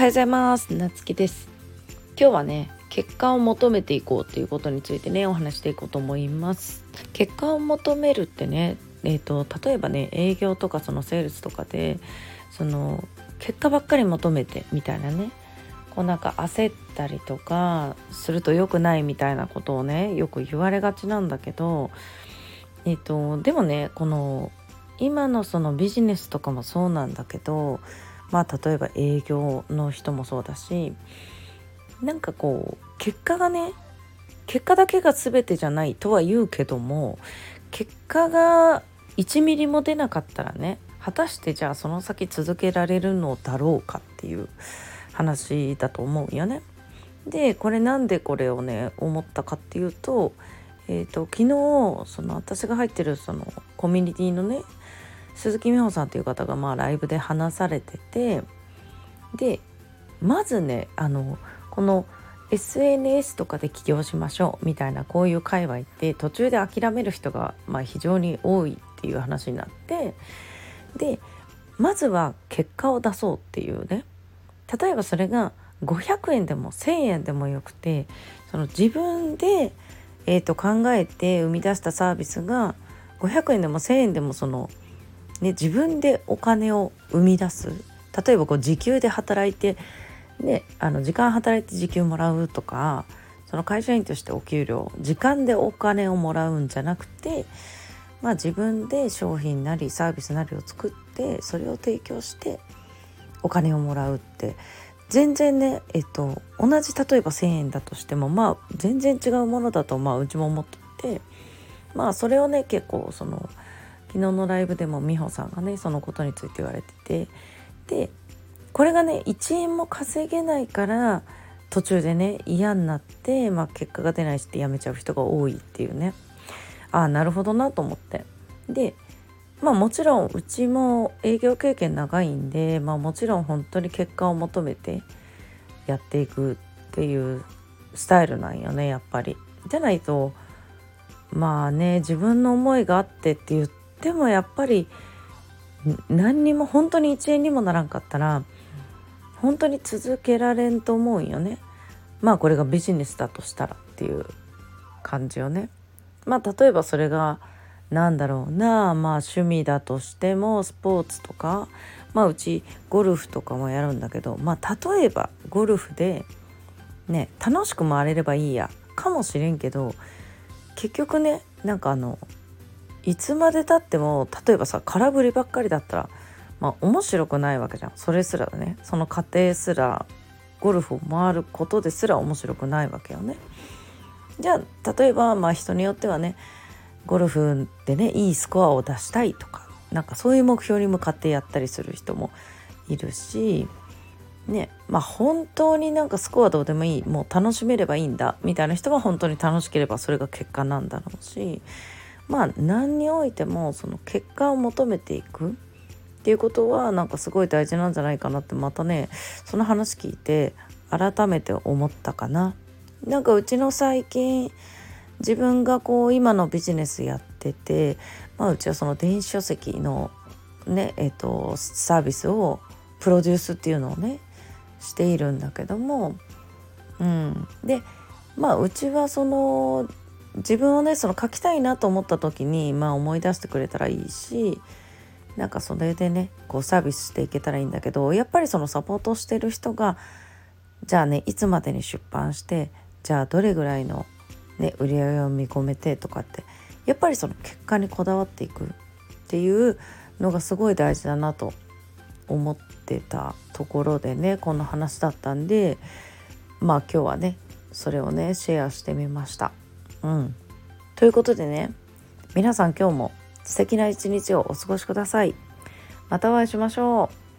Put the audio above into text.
はようございます。なつきです。今日はね結果を求めていこうっていうことについてねお話していこうと思います。結果を求めるってねえーと、例えばね営業とかそのセールスとかでその結果ばっかり求めてみたいなねこうなんか焦ったりとかすると良くないみたいなことをねよく言われがちなんだけど、えーとでもねこの今のそのビジネスとかもそうなんだけどまあ例えば営業の人もそうだしなんかこう結果がね結果だけが全てじゃないとは言うけども結果が1ミリも出なかったらね果たしてじゃあその先続けられるのだろうかっていう話だと思うよね。でこれなんでこれをね思ったかっていうと,、えーと、昨日その私が入ってるそのコミュニティのね鈴木美穂さんという方がまあライブで話されててでまずねあのこの SNS とかで起業しましょうみたいなこういう界隈って途中で諦める人がまあ非常に多いっていう話になってでまずは結果を出そうっていうね。例えばそれが500円でも1,000円でもよくてその自分で、えー、と考えて生み出したサービスが500円でも1,000円でもそのね、自分でお金を生み出す。例えばこう時給で働いて、ね、あの時間働いて時給もらうとかその会社員としてお給料時間でお金をもらうんじゃなくて、まあ、自分で商品なりサービスなりを作ってそれを提供してお金をもらうって。全然ね、えっと、同じ例えば1,000円だとしてもまあ全然違うものだとまあうちも思っててまあそれをね結構その昨日のライブでも美穂さんがねそのことについて言われてて。でこれがね1円も稼げないから途中でね嫌になって、まあ、結果が出ないしって辞めちゃう人が多いっていうね。ああなるほどなと思って。でまあもちろんうちも営業経験長いんで、まあ、もちろん本当に結果を求めてやっていくっていうスタイルなんよねやっぱり。じゃないとまあね自分の思いがあってって言ってでもやっぱり何にも本当に1円にもならんかったら本当に続けられんと思うんよね。まあこれがビジネスだとしたらっていう感じよね。まあ例えばそれが何だろうなまあ趣味だとしてもスポーツとかまあうちゴルフとかもやるんだけどまあ例えばゴルフでね楽しく回れればいいやかもしれんけど結局ねなんかあのいつまでたっても例えばさ空振りばっかりだったらまあ面白くないわけじゃんそれすらねその過程すらゴルフを回ることですら面白くないわけよね。じゃあ例えばまあ人によってはねゴルフでねいいスコアを出したいとかなんかそういう目標に向かってやったりする人もいるしねまあ本当になんかスコアどうでもいいもう楽しめればいいんだみたいな人は本当に楽しければそれが結果なんだろうしまあ何においてもその結果を求めていくっていうことはなんかすごい大事なんじゃないかなってまたねその話聞いて改めて思ったかな。なんかうちの最近自分がこう今のビジネスやってて、まあ、うちはその電子書籍のねえーと、サービスをプロデュースっていうのをねしているんだけども、うん、でまあうちはその自分をねその書きたいなと思った時に、まあ、思い出してくれたらいいしなんかそれでねこうサービスしていけたらいいんだけどやっぱりそのサポートしてる人がじゃあねいつまでに出版してじゃあどれぐらいの、ね、売り上げを見込めてとかってやっぱりその結果にこだわっていくっていうのがすごい大事だなと思ってたところでねこの話だったんでまあ今日はねそれをねシェアしてみました。うん。ということでね、皆さん今日も素敵な一日をお過ごしください。またお会いしましょう。